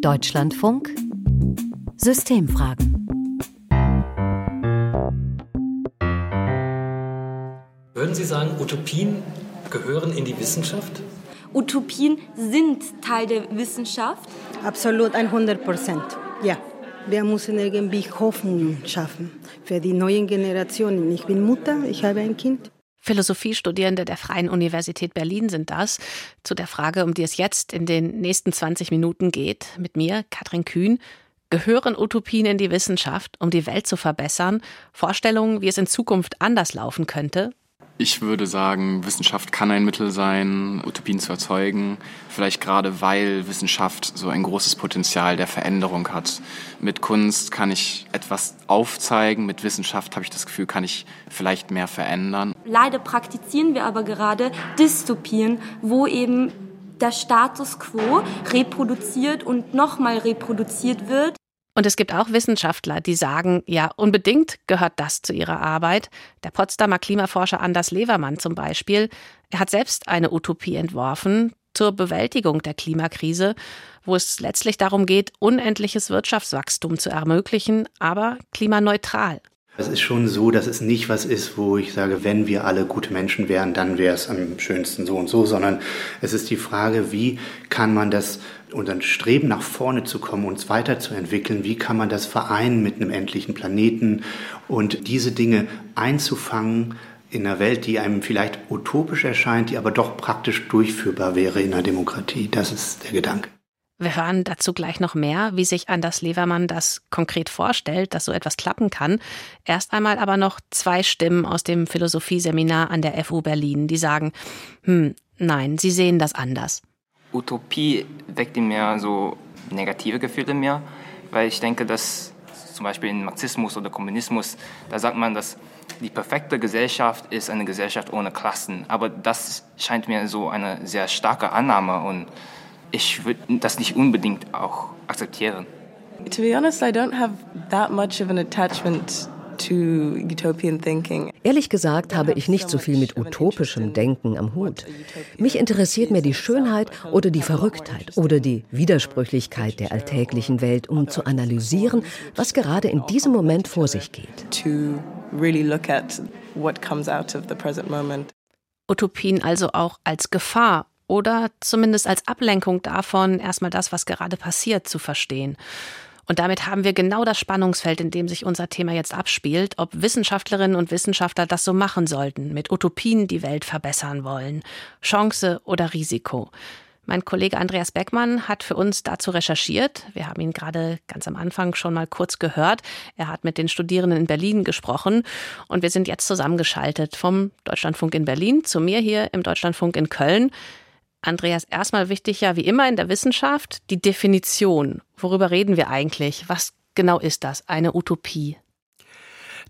Deutschlandfunk Systemfragen. Würden Sie sagen, Utopien gehören in die Wissenschaft? Utopien sind Teil der Wissenschaft? Absolut 100 Prozent, ja. Wir müssen irgendwie Hoffnung schaffen für die neuen Generationen. Ich bin Mutter, ich habe ein Kind. Philosophiestudierende der Freien Universität Berlin sind das. Zu der Frage, um die es jetzt in den nächsten 20 Minuten geht, mit mir, Katrin Kühn. Gehören Utopien in die Wissenschaft, um die Welt zu verbessern? Vorstellungen, wie es in Zukunft anders laufen könnte? Ich würde sagen, Wissenschaft kann ein Mittel sein, Utopien zu erzeugen. Vielleicht gerade weil Wissenschaft so ein großes Potenzial der Veränderung hat. Mit Kunst kann ich etwas aufzeigen, mit Wissenschaft habe ich das Gefühl, kann ich vielleicht mehr verändern. Leider praktizieren wir aber gerade Dystopien, wo eben der Status quo reproduziert und nochmal reproduziert wird. Und es gibt auch Wissenschaftler, die sagen, ja, unbedingt gehört das zu ihrer Arbeit. Der Potsdamer Klimaforscher Anders Levermann zum Beispiel, er hat selbst eine Utopie entworfen zur Bewältigung der Klimakrise, wo es letztlich darum geht, unendliches Wirtschaftswachstum zu ermöglichen, aber klimaneutral. Es ist schon so, dass es nicht was ist, wo ich sage, wenn wir alle gute Menschen wären, dann wäre es am schönsten so und so, sondern es ist die Frage, wie kann man das unseren Streben nach vorne zu kommen, uns weiterzuentwickeln, wie kann man das vereinen mit einem endlichen Planeten und diese Dinge einzufangen in einer Welt, die einem vielleicht utopisch erscheint, die aber doch praktisch durchführbar wäre in einer Demokratie. Das ist der Gedanke. Wir hören dazu gleich noch mehr, wie sich Anders Levermann das konkret vorstellt, dass so etwas klappen kann. Erst einmal aber noch zwei Stimmen aus dem Philosophieseminar an der FU Berlin, die sagen, hm, nein, sie sehen das anders. Utopie weckt in mir so negative Gefühle mir, weil ich denke, dass zum Beispiel in Marxismus oder Kommunismus, da sagt man, dass die perfekte Gesellschaft ist eine Gesellschaft ohne Klassen. Aber das scheint mir so eine sehr starke Annahme und ich würde das nicht unbedingt auch akzeptieren. To be honest, I don't have that much of an attachment Ehrlich gesagt habe ich nicht so viel mit utopischem Denken am Hut. Mich interessiert mehr die Schönheit oder die Verrücktheit oder die Widersprüchlichkeit der alltäglichen Welt, um zu analysieren, was gerade in diesem Moment vor sich geht. Utopien also auch als Gefahr oder zumindest als Ablenkung davon, erstmal das, was gerade passiert, zu verstehen. Und damit haben wir genau das Spannungsfeld, in dem sich unser Thema jetzt abspielt, ob Wissenschaftlerinnen und Wissenschaftler das so machen sollten, mit Utopien die Welt verbessern wollen. Chance oder Risiko. Mein Kollege Andreas Beckmann hat für uns dazu recherchiert. Wir haben ihn gerade ganz am Anfang schon mal kurz gehört. Er hat mit den Studierenden in Berlin gesprochen und wir sind jetzt zusammengeschaltet vom Deutschlandfunk in Berlin zu mir hier im Deutschlandfunk in Köln. Andreas, erstmal wichtig ja wie immer in der Wissenschaft die Definition. Worüber reden wir eigentlich? Was genau ist das, eine Utopie?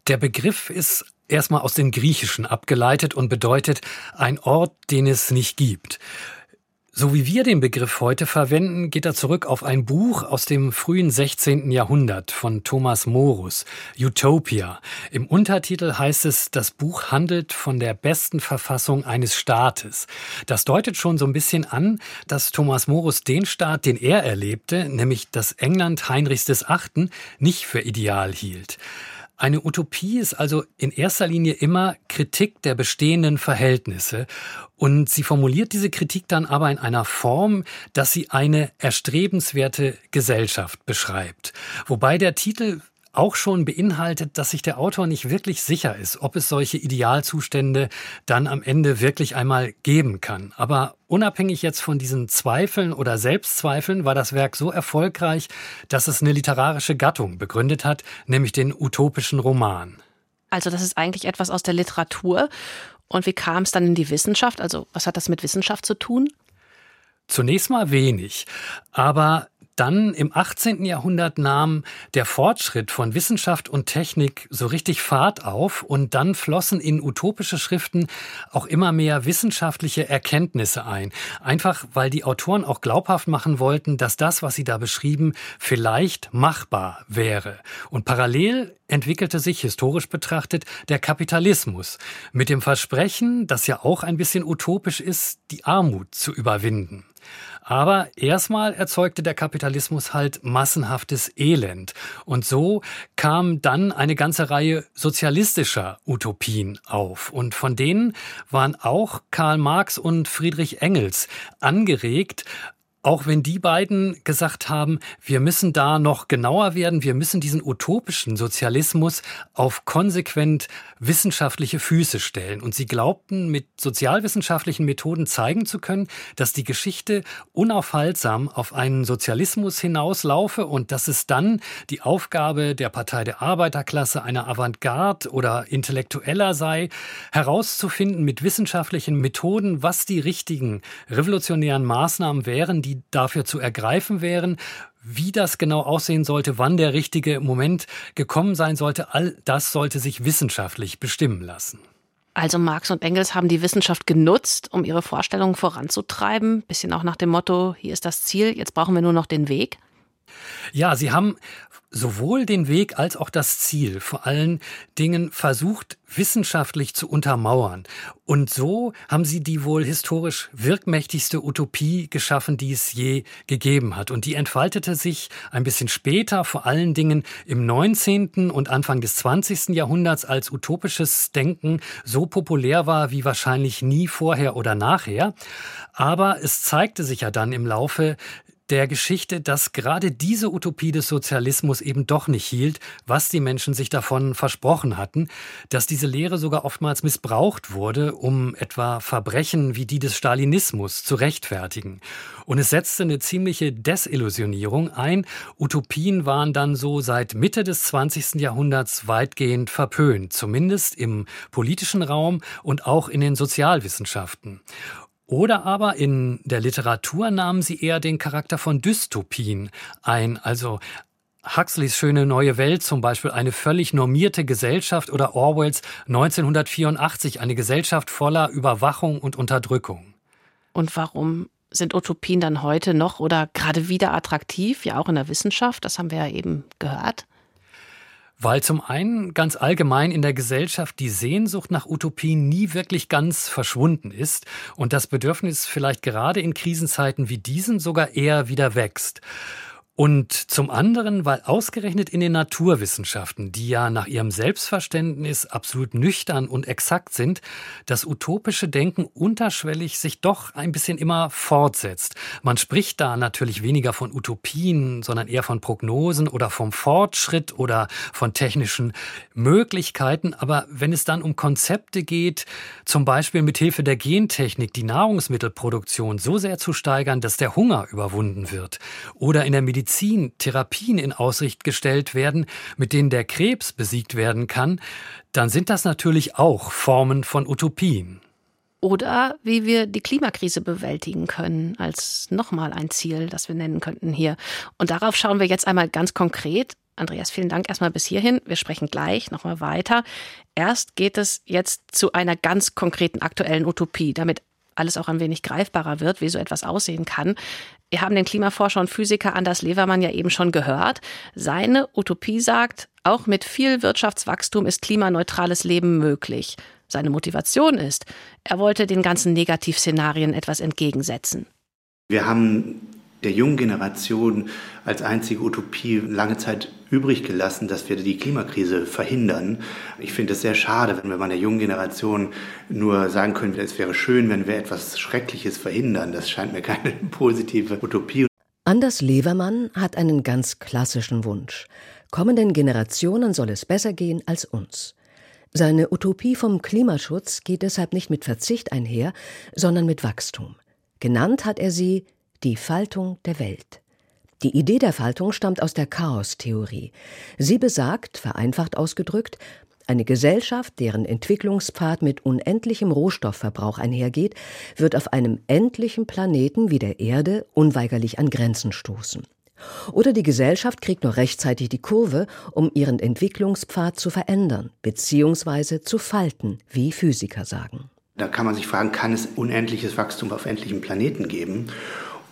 Der Begriff ist erstmal aus dem Griechischen abgeleitet und bedeutet ein Ort, den es nicht gibt. So wie wir den Begriff heute verwenden, geht er zurück auf ein Buch aus dem frühen 16. Jahrhundert von Thomas Morus, Utopia. Im Untertitel heißt es, das Buch handelt von der besten Verfassung eines Staates. Das deutet schon so ein bisschen an, dass Thomas Morus den Staat, den er erlebte, nämlich das England Heinrichs VIII., nicht für ideal hielt. Eine Utopie ist also in erster Linie immer Kritik der bestehenden Verhältnisse und sie formuliert diese Kritik dann aber in einer Form, dass sie eine erstrebenswerte Gesellschaft beschreibt. Wobei der Titel auch schon beinhaltet, dass sich der Autor nicht wirklich sicher ist, ob es solche Idealzustände dann am Ende wirklich einmal geben kann. Aber unabhängig jetzt von diesen Zweifeln oder Selbstzweifeln war das Werk so erfolgreich, dass es eine literarische Gattung begründet hat, nämlich den utopischen Roman. Also das ist eigentlich etwas aus der Literatur. Und wie kam es dann in die Wissenschaft? Also was hat das mit Wissenschaft zu tun? Zunächst mal wenig. Aber dann im 18. Jahrhundert nahm der Fortschritt von Wissenschaft und Technik so richtig Fahrt auf und dann flossen in utopische Schriften auch immer mehr wissenschaftliche Erkenntnisse ein. Einfach weil die Autoren auch glaubhaft machen wollten, dass das, was sie da beschrieben, vielleicht machbar wäre. Und parallel entwickelte sich historisch betrachtet der Kapitalismus mit dem Versprechen, das ja auch ein bisschen utopisch ist, die Armut zu überwinden. Aber erstmal erzeugte der Kapitalismus halt massenhaftes Elend. Und so kam dann eine ganze Reihe sozialistischer Utopien auf. Und von denen waren auch Karl Marx und Friedrich Engels angeregt, auch wenn die beiden gesagt haben, wir müssen da noch genauer werden, wir müssen diesen utopischen Sozialismus auf konsequent wissenschaftliche Füße stellen. Und sie glaubten, mit sozialwissenschaftlichen Methoden zeigen zu können, dass die Geschichte unaufhaltsam auf einen Sozialismus hinauslaufe und dass es dann die Aufgabe der Partei der Arbeiterklasse, einer Avantgarde oder Intellektueller sei, herauszufinden mit wissenschaftlichen Methoden, was die richtigen revolutionären Maßnahmen wären, die dafür zu ergreifen wären, wie das genau aussehen sollte, wann der richtige Moment gekommen sein sollte, all das sollte sich wissenschaftlich bestimmen lassen. Also Marx und Engels haben die Wissenschaft genutzt, um ihre Vorstellungen voranzutreiben, bisschen auch nach dem Motto, hier ist das Ziel, jetzt brauchen wir nur noch den Weg. Ja, sie haben sowohl den Weg als auch das Ziel vor allen Dingen versucht, wissenschaftlich zu untermauern. Und so haben sie die wohl historisch wirkmächtigste Utopie geschaffen, die es je gegeben hat. Und die entfaltete sich ein bisschen später, vor allen Dingen im 19. und Anfang des 20. Jahrhunderts, als utopisches Denken so populär war wie wahrscheinlich nie vorher oder nachher. Aber es zeigte sich ja dann im Laufe der Geschichte, dass gerade diese Utopie des Sozialismus eben doch nicht hielt, was die Menschen sich davon versprochen hatten, dass diese Lehre sogar oftmals missbraucht wurde, um etwa Verbrechen wie die des Stalinismus zu rechtfertigen. Und es setzte eine ziemliche Desillusionierung ein. Utopien waren dann so seit Mitte des 20. Jahrhunderts weitgehend verpönt, zumindest im politischen Raum und auch in den Sozialwissenschaften. Oder aber in der Literatur nahmen sie eher den Charakter von Dystopien ein, also Huxleys schöne neue Welt zum Beispiel, eine völlig normierte Gesellschaft oder Orwells 1984, eine Gesellschaft voller Überwachung und Unterdrückung. Und warum sind Utopien dann heute noch oder gerade wieder attraktiv, ja auch in der Wissenschaft? Das haben wir ja eben gehört. Weil zum einen ganz allgemein in der Gesellschaft die Sehnsucht nach Utopien nie wirklich ganz verschwunden ist und das Bedürfnis vielleicht gerade in Krisenzeiten wie diesen sogar eher wieder wächst. Und zum anderen, weil ausgerechnet in den Naturwissenschaften, die ja nach ihrem Selbstverständnis absolut nüchtern und exakt sind, das utopische Denken unterschwellig sich doch ein bisschen immer fortsetzt. Man spricht da natürlich weniger von Utopien, sondern eher von Prognosen oder vom Fortschritt oder von technischen Möglichkeiten. Aber wenn es dann um Konzepte geht, zum Beispiel mit Hilfe der Gentechnik die Nahrungsmittelproduktion so sehr zu steigern, dass der Hunger überwunden wird, oder in der Medizin Medizin Therapien in Aussicht gestellt werden, mit denen der Krebs besiegt werden kann, dann sind das natürlich auch Formen von Utopien. Oder wie wir die Klimakrise bewältigen können, als nochmal ein Ziel, das wir nennen könnten hier. Und darauf schauen wir jetzt einmal ganz konkret. Andreas, vielen Dank erstmal bis hierhin. Wir sprechen gleich nochmal weiter. Erst geht es jetzt zu einer ganz konkreten aktuellen Utopie, damit alles auch ein wenig greifbarer wird, wie so etwas aussehen kann. Wir haben den Klimaforscher und Physiker Anders Levermann ja eben schon gehört. Seine Utopie sagt, auch mit viel Wirtschaftswachstum ist klimaneutrales Leben möglich. Seine Motivation ist, er wollte den ganzen Negativszenarien etwas entgegensetzen. Wir haben der jungen Generation als einzige Utopie lange Zeit übrig gelassen, dass wir die Klimakrise verhindern. Ich finde es sehr schade, wenn wir bei der jungen Generation nur sagen können, es wäre schön, wenn wir etwas Schreckliches verhindern. Das scheint mir keine positive Utopie. Anders Levermann hat einen ganz klassischen Wunsch. Kommenden Generationen soll es besser gehen als uns. Seine Utopie vom Klimaschutz geht deshalb nicht mit Verzicht einher, sondern mit Wachstum. Genannt hat er sie die Faltung der Welt. Die Idee der Faltung stammt aus der Chaostheorie. Sie besagt, vereinfacht ausgedrückt, eine Gesellschaft, deren Entwicklungspfad mit unendlichem Rohstoffverbrauch einhergeht, wird auf einem endlichen Planeten wie der Erde unweigerlich an Grenzen stoßen. Oder die Gesellschaft kriegt nur rechtzeitig die Kurve, um ihren Entwicklungspfad zu verändern bzw. zu falten, wie Physiker sagen. Da kann man sich fragen, kann es unendliches Wachstum auf endlichen Planeten geben?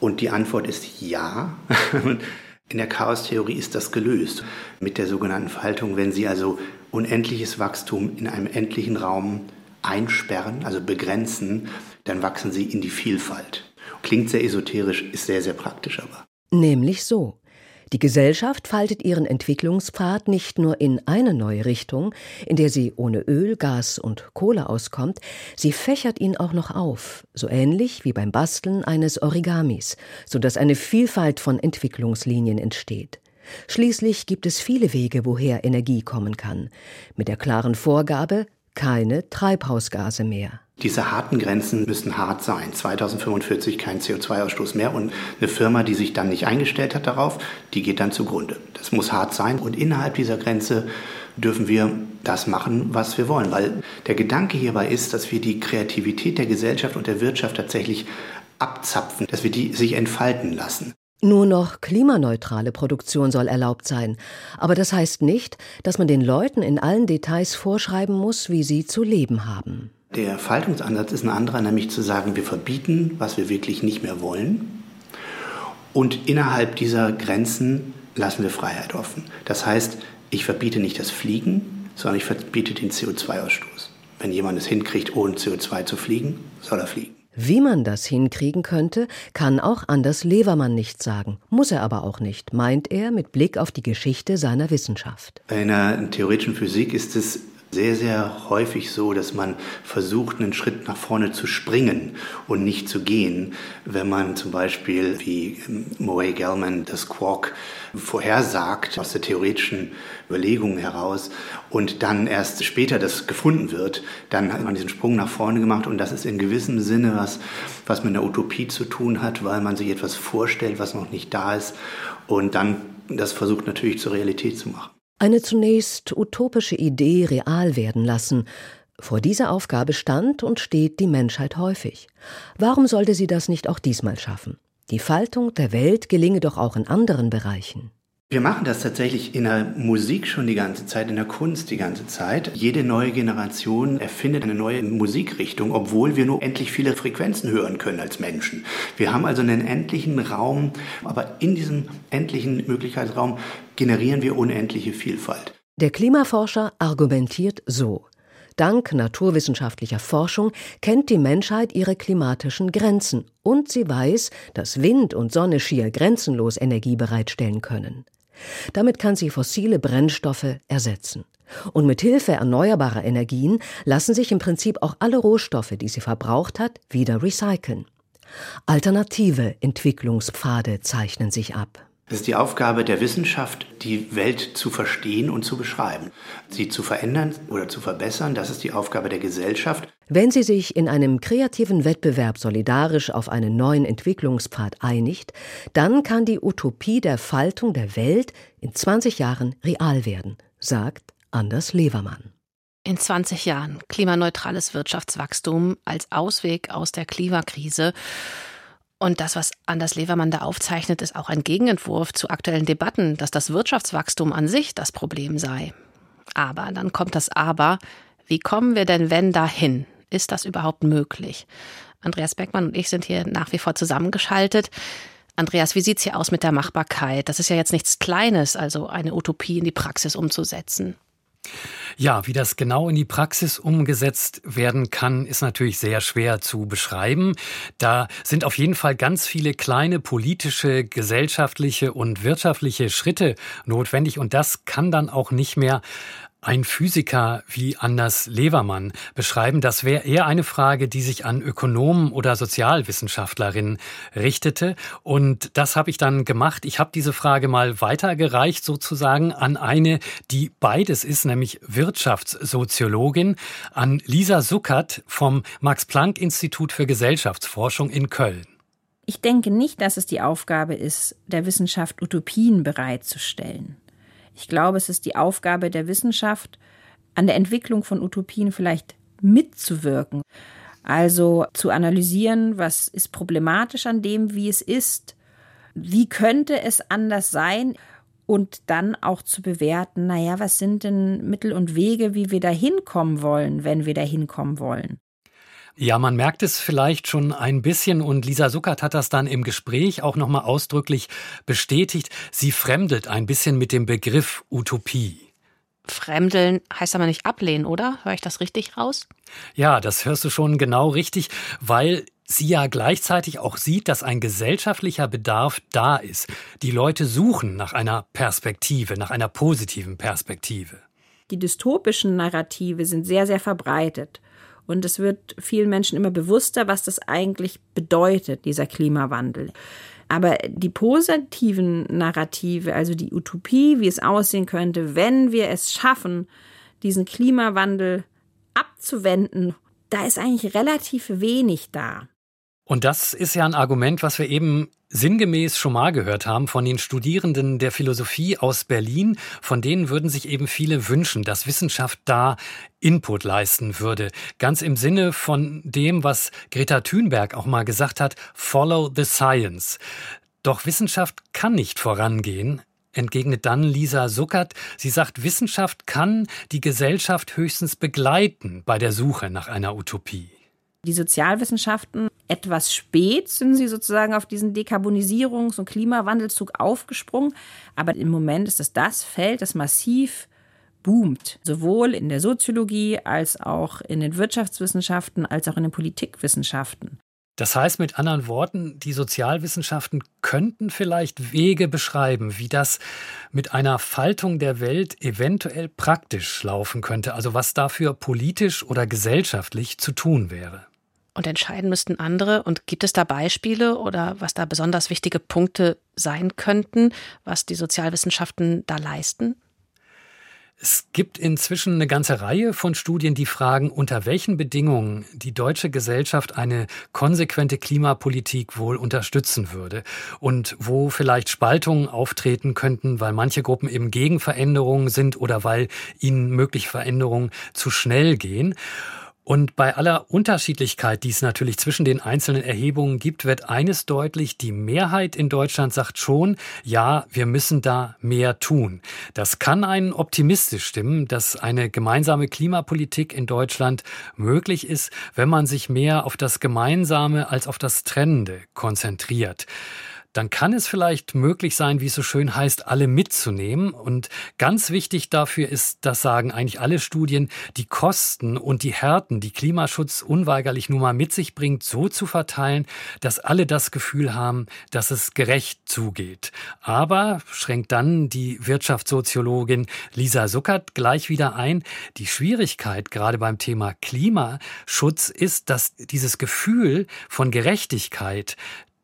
Und die Antwort ist ja. In der Chaostheorie ist das gelöst mit der sogenannten Faltung, wenn Sie also unendliches Wachstum in einem endlichen Raum einsperren, also begrenzen, dann wachsen Sie in die Vielfalt. Klingt sehr esoterisch, ist sehr, sehr praktisch aber. Nämlich so. Die Gesellschaft faltet ihren Entwicklungspfad nicht nur in eine neue Richtung, in der sie ohne Öl, Gas und Kohle auskommt, sie fächert ihn auch noch auf, so ähnlich wie beim Basteln eines Origamis, so dass eine Vielfalt von Entwicklungslinien entsteht. Schließlich gibt es viele Wege, woher Energie kommen kann, mit der klaren Vorgabe keine Treibhausgase mehr. Diese harten Grenzen müssen hart sein. 2045 kein CO2-Ausstoß mehr. Und eine Firma, die sich dann nicht eingestellt hat darauf, die geht dann zugrunde. Das muss hart sein. Und innerhalb dieser Grenze dürfen wir das machen, was wir wollen. Weil der Gedanke hierbei ist, dass wir die Kreativität der Gesellschaft und der Wirtschaft tatsächlich abzapfen, dass wir die sich entfalten lassen. Nur noch klimaneutrale Produktion soll erlaubt sein. Aber das heißt nicht, dass man den Leuten in allen Details vorschreiben muss, wie sie zu leben haben. Der Faltungsansatz ist ein anderer, nämlich zu sagen, wir verbieten, was wir wirklich nicht mehr wollen. Und innerhalb dieser Grenzen lassen wir Freiheit offen. Das heißt, ich verbiete nicht das Fliegen, sondern ich verbiete den CO2-Ausstoß. Wenn jemand es hinkriegt, ohne CO2 zu fliegen, soll er fliegen. Wie man das hinkriegen könnte, kann auch Anders Levermann nicht sagen, muss er aber auch nicht, meint er mit Blick auf die Geschichte seiner Wissenschaft. In der theoretischen Physik ist es sehr, sehr häufig so, dass man versucht, einen Schritt nach vorne zu springen und nicht zu gehen, wenn man zum Beispiel wie Moe Gellman das Quark vorhersagt aus der theoretischen Überlegung heraus und dann erst später das gefunden wird, dann hat man diesen Sprung nach vorne gemacht und das ist in gewissem Sinne was, was mit einer Utopie zu tun hat, weil man sich etwas vorstellt, was noch nicht da ist und dann das versucht natürlich zur Realität zu machen. Eine zunächst utopische Idee real werden lassen. Vor dieser Aufgabe stand und steht die Menschheit häufig. Warum sollte sie das nicht auch diesmal schaffen? Die Faltung der Welt gelinge doch auch in anderen Bereichen. Wir machen das tatsächlich in der Musik schon die ganze Zeit, in der Kunst die ganze Zeit. Jede neue Generation erfindet eine neue Musikrichtung, obwohl wir nur endlich viele Frequenzen hören können als Menschen. Wir haben also einen endlichen Raum, aber in diesem endlichen Möglichkeitsraum generieren wir unendliche Vielfalt. Der Klimaforscher argumentiert so. Dank naturwissenschaftlicher Forschung kennt die Menschheit ihre klimatischen Grenzen und sie weiß, dass Wind und Sonne schier grenzenlos Energie bereitstellen können. Damit kann sie fossile Brennstoffe ersetzen. Und mit Hilfe erneuerbarer Energien lassen sich im Prinzip auch alle Rohstoffe, die sie verbraucht hat, wieder recyceln. Alternative Entwicklungspfade zeichnen sich ab. Es ist die Aufgabe der Wissenschaft, die Welt zu verstehen und zu beschreiben. Sie zu verändern oder zu verbessern, das ist die Aufgabe der Gesellschaft. Wenn sie sich in einem kreativen Wettbewerb solidarisch auf einen neuen Entwicklungspfad einigt, dann kann die Utopie der Faltung der Welt in 20 Jahren real werden, sagt Anders Levermann. In 20 Jahren klimaneutrales Wirtschaftswachstum als Ausweg aus der Klimakrise. Und das, was Anders Levermann da aufzeichnet, ist auch ein Gegenentwurf zu aktuellen Debatten, dass das Wirtschaftswachstum an sich das Problem sei. Aber dann kommt das Aber. Wie kommen wir denn, wenn dahin? Ist das überhaupt möglich? Andreas Beckmann und ich sind hier nach wie vor zusammengeschaltet. Andreas, wie sieht es hier aus mit der Machbarkeit? Das ist ja jetzt nichts Kleines, also eine Utopie in die Praxis umzusetzen. Ja, wie das genau in die Praxis umgesetzt werden kann, ist natürlich sehr schwer zu beschreiben. Da sind auf jeden Fall ganz viele kleine politische, gesellschaftliche und wirtschaftliche Schritte notwendig und das kann dann auch nicht mehr ein Physiker wie Anders Levermann beschreiben. Das wäre eher eine Frage, die sich an Ökonomen oder Sozialwissenschaftlerinnen richtete. Und das habe ich dann gemacht. Ich habe diese Frage mal weitergereicht sozusagen an eine, die beides ist, nämlich Wirtschaftssoziologin, an Lisa Suckert vom Max-Planck-Institut für Gesellschaftsforschung in Köln. Ich denke nicht, dass es die Aufgabe ist, der Wissenschaft Utopien bereitzustellen. Ich glaube, es ist die Aufgabe der Wissenschaft, an der Entwicklung von Utopien vielleicht mitzuwirken. Also zu analysieren, was ist problematisch an dem, wie es ist, wie könnte es anders sein und dann auch zu bewerten, naja, was sind denn Mittel und Wege, wie wir da hinkommen wollen, wenn wir da hinkommen wollen. Ja, man merkt es vielleicht schon ein bisschen und Lisa Suckert hat das dann im Gespräch auch nochmal ausdrücklich bestätigt. Sie fremdelt ein bisschen mit dem Begriff Utopie. Fremdeln heißt aber nicht ablehnen, oder? Höre ich das richtig raus? Ja, das hörst du schon genau richtig, weil sie ja gleichzeitig auch sieht, dass ein gesellschaftlicher Bedarf da ist. Die Leute suchen nach einer Perspektive, nach einer positiven Perspektive. Die dystopischen Narrative sind sehr, sehr verbreitet. Und es wird vielen Menschen immer bewusster, was das eigentlich bedeutet, dieser Klimawandel. Aber die positiven Narrative, also die Utopie, wie es aussehen könnte, wenn wir es schaffen, diesen Klimawandel abzuwenden, da ist eigentlich relativ wenig da. Und das ist ja ein Argument, was wir eben sinngemäß schon mal gehört haben von den Studierenden der Philosophie aus Berlin. Von denen würden sich eben viele wünschen, dass Wissenschaft da Input leisten würde. Ganz im Sinne von dem, was Greta Thunberg auch mal gesagt hat, Follow the Science. Doch Wissenschaft kann nicht vorangehen, entgegnet dann Lisa Suckert. Sie sagt, Wissenschaft kann die Gesellschaft höchstens begleiten bei der Suche nach einer Utopie die Sozialwissenschaften etwas spät sind sie sozusagen auf diesen Dekarbonisierungs- und Klimawandelzug aufgesprungen. Aber im Moment ist es das Feld, das massiv boomt, sowohl in der Soziologie als auch in den Wirtschaftswissenschaften als auch in den Politikwissenschaften. Das heißt mit anderen Worten, die Sozialwissenschaften könnten vielleicht Wege beschreiben, wie das mit einer Faltung der Welt eventuell praktisch laufen könnte, also was dafür politisch oder gesellschaftlich zu tun wäre und entscheiden müssten andere. Und gibt es da Beispiele oder was da besonders wichtige Punkte sein könnten, was die Sozialwissenschaften da leisten? Es gibt inzwischen eine ganze Reihe von Studien, die fragen, unter welchen Bedingungen die deutsche Gesellschaft eine konsequente Klimapolitik wohl unterstützen würde und wo vielleicht Spaltungen auftreten könnten, weil manche Gruppen eben gegen Veränderungen sind oder weil ihnen mögliche Veränderungen zu schnell gehen. Und bei aller Unterschiedlichkeit, die es natürlich zwischen den einzelnen Erhebungen gibt, wird eines deutlich, die Mehrheit in Deutschland sagt schon, ja, wir müssen da mehr tun. Das kann einen optimistisch stimmen, dass eine gemeinsame Klimapolitik in Deutschland möglich ist, wenn man sich mehr auf das Gemeinsame als auf das Trennende konzentriert dann kann es vielleicht möglich sein, wie es so schön heißt, alle mitzunehmen. Und ganz wichtig dafür ist, das sagen eigentlich alle Studien, die Kosten und die Härten, die Klimaschutz unweigerlich nun mal mit sich bringt, so zu verteilen, dass alle das Gefühl haben, dass es gerecht zugeht. Aber, schränkt dann die Wirtschaftssoziologin Lisa Suckert gleich wieder ein, die Schwierigkeit gerade beim Thema Klimaschutz ist, dass dieses Gefühl von Gerechtigkeit,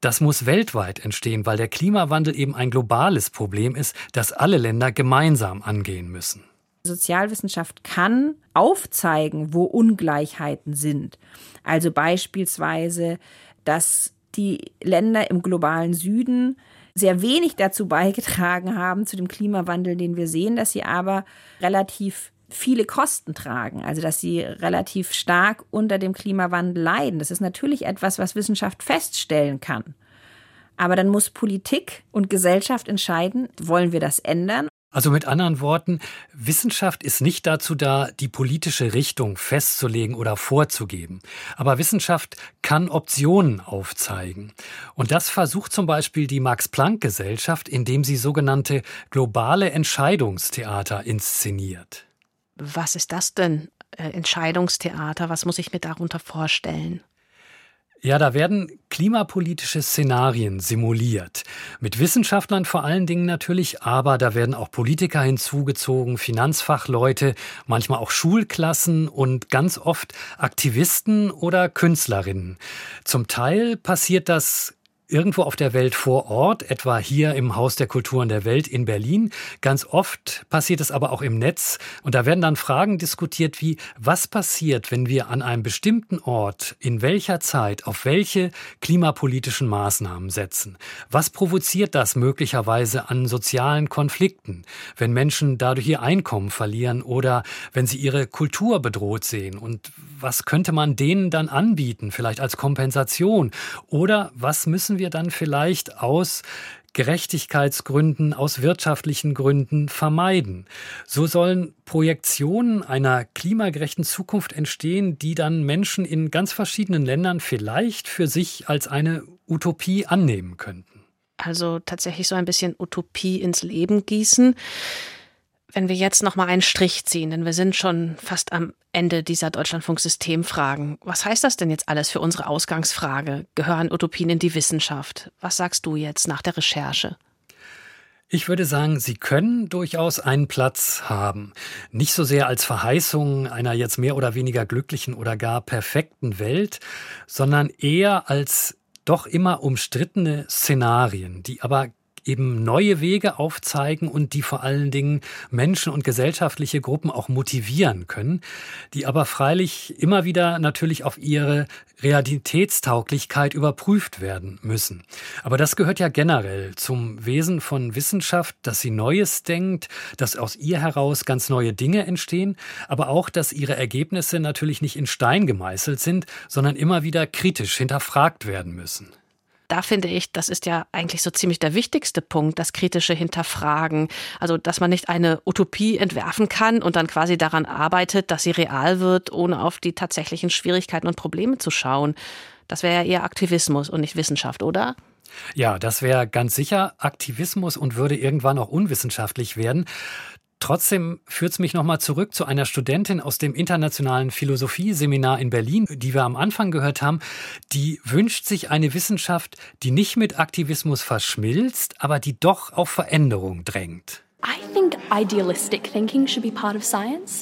das muss weltweit entstehen, weil der Klimawandel eben ein globales Problem ist, das alle Länder gemeinsam angehen müssen. Sozialwissenschaft kann aufzeigen, wo Ungleichheiten sind. Also beispielsweise, dass die Länder im globalen Süden sehr wenig dazu beigetragen haben zu dem Klimawandel, den wir sehen, dass sie aber relativ viele Kosten tragen, also dass sie relativ stark unter dem Klimawandel leiden. Das ist natürlich etwas, was Wissenschaft feststellen kann. Aber dann muss Politik und Gesellschaft entscheiden, wollen wir das ändern? Also mit anderen Worten, Wissenschaft ist nicht dazu da, die politische Richtung festzulegen oder vorzugeben. Aber Wissenschaft kann Optionen aufzeigen. Und das versucht zum Beispiel die Max-Planck-Gesellschaft, indem sie sogenannte globale Entscheidungstheater inszeniert. Was ist das denn? Äh, Entscheidungstheater, was muss ich mir darunter vorstellen? Ja, da werden klimapolitische Szenarien simuliert. Mit Wissenschaftlern vor allen Dingen natürlich, aber da werden auch Politiker hinzugezogen, Finanzfachleute, manchmal auch Schulklassen und ganz oft Aktivisten oder Künstlerinnen. Zum Teil passiert das irgendwo auf der Welt vor Ort, etwa hier im Haus der Kulturen der Welt in Berlin. Ganz oft passiert es aber auch im Netz. Und da werden dann Fragen diskutiert wie, was passiert, wenn wir an einem bestimmten Ort, in welcher Zeit, auf welche klimapolitischen Maßnahmen setzen? Was provoziert das möglicherweise an sozialen Konflikten, wenn Menschen dadurch ihr Einkommen verlieren oder wenn sie ihre Kultur bedroht sehen? Und was könnte man denen dann anbieten, vielleicht als Kompensation? Oder was müssen wir wir dann vielleicht aus Gerechtigkeitsgründen, aus wirtschaftlichen Gründen vermeiden. So sollen Projektionen einer klimagerechten Zukunft entstehen, die dann Menschen in ganz verschiedenen Ländern vielleicht für sich als eine Utopie annehmen könnten. Also tatsächlich so ein bisschen Utopie ins Leben gießen. Wenn wir jetzt noch mal einen Strich ziehen, denn wir sind schon fast am Ende dieser Deutschlandfunk-Systemfragen. Was heißt das denn jetzt alles für unsere Ausgangsfrage? Gehören Utopien in die Wissenschaft? Was sagst du jetzt nach der Recherche? Ich würde sagen, sie können durchaus einen Platz haben. Nicht so sehr als Verheißung einer jetzt mehr oder weniger glücklichen oder gar perfekten Welt, sondern eher als doch immer umstrittene Szenarien, die aber eben neue Wege aufzeigen und die vor allen Dingen Menschen und gesellschaftliche Gruppen auch motivieren können, die aber freilich immer wieder natürlich auf ihre Realitätstauglichkeit überprüft werden müssen. Aber das gehört ja generell zum Wesen von Wissenschaft, dass sie Neues denkt, dass aus ihr heraus ganz neue Dinge entstehen, aber auch, dass ihre Ergebnisse natürlich nicht in Stein gemeißelt sind, sondern immer wieder kritisch hinterfragt werden müssen da finde ich, das ist ja eigentlich so ziemlich der wichtigste Punkt, das kritische Hinterfragen. Also, dass man nicht eine Utopie entwerfen kann und dann quasi daran arbeitet, dass sie real wird, ohne auf die tatsächlichen Schwierigkeiten und Probleme zu schauen. Das wäre ja eher Aktivismus und nicht Wissenschaft, oder? Ja, das wäre ganz sicher Aktivismus und würde irgendwann auch unwissenschaftlich werden. Trotzdem führt es mich nochmal zurück zu einer Studentin aus dem internationalen Philosophieseminar in Berlin, die wir am Anfang gehört haben. Die wünscht sich eine Wissenschaft, die nicht mit Aktivismus verschmilzt, aber die doch auf Veränderung drängt.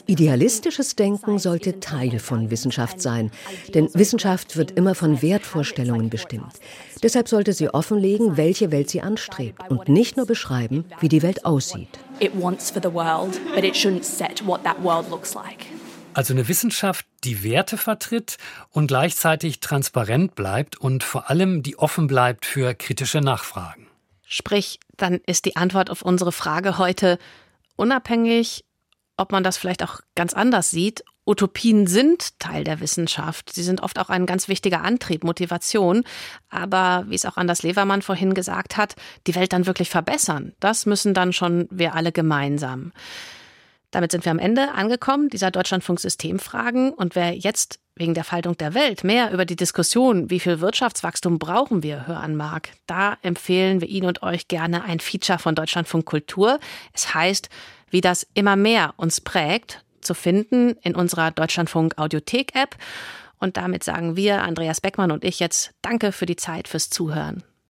Idealistisches Denken sollte Teil von Wissenschaft sein, denn Wissenschaft wird immer von Wertvorstellungen bestimmt. Deshalb sollte sie offenlegen, welche Welt sie anstrebt und nicht nur beschreiben, wie die Welt aussieht. Also eine Wissenschaft, die Werte vertritt und gleichzeitig transparent bleibt und vor allem die offen bleibt für kritische Nachfragen. Sprich, dann ist die Antwort auf unsere Frage heute unabhängig, ob man das vielleicht auch ganz anders sieht. Utopien sind Teil der Wissenschaft. Sie sind oft auch ein ganz wichtiger Antrieb, Motivation. Aber wie es auch Anders Levermann vorhin gesagt hat, die Welt dann wirklich verbessern, das müssen dann schon wir alle gemeinsam. Damit sind wir am Ende angekommen, dieser Deutschlandfunk-Systemfragen. Und wer jetzt wegen der Faltung der Welt mehr über die Diskussion, wie viel Wirtschaftswachstum brauchen wir, hören mag, da empfehlen wir Ihnen und euch gerne ein Feature von Deutschlandfunk Kultur. Es heißt, wie das immer mehr uns prägt, zu finden in unserer Deutschlandfunk Audiothek App. Und damit sagen wir, Andreas Beckmann und ich jetzt Danke für die Zeit, fürs Zuhören.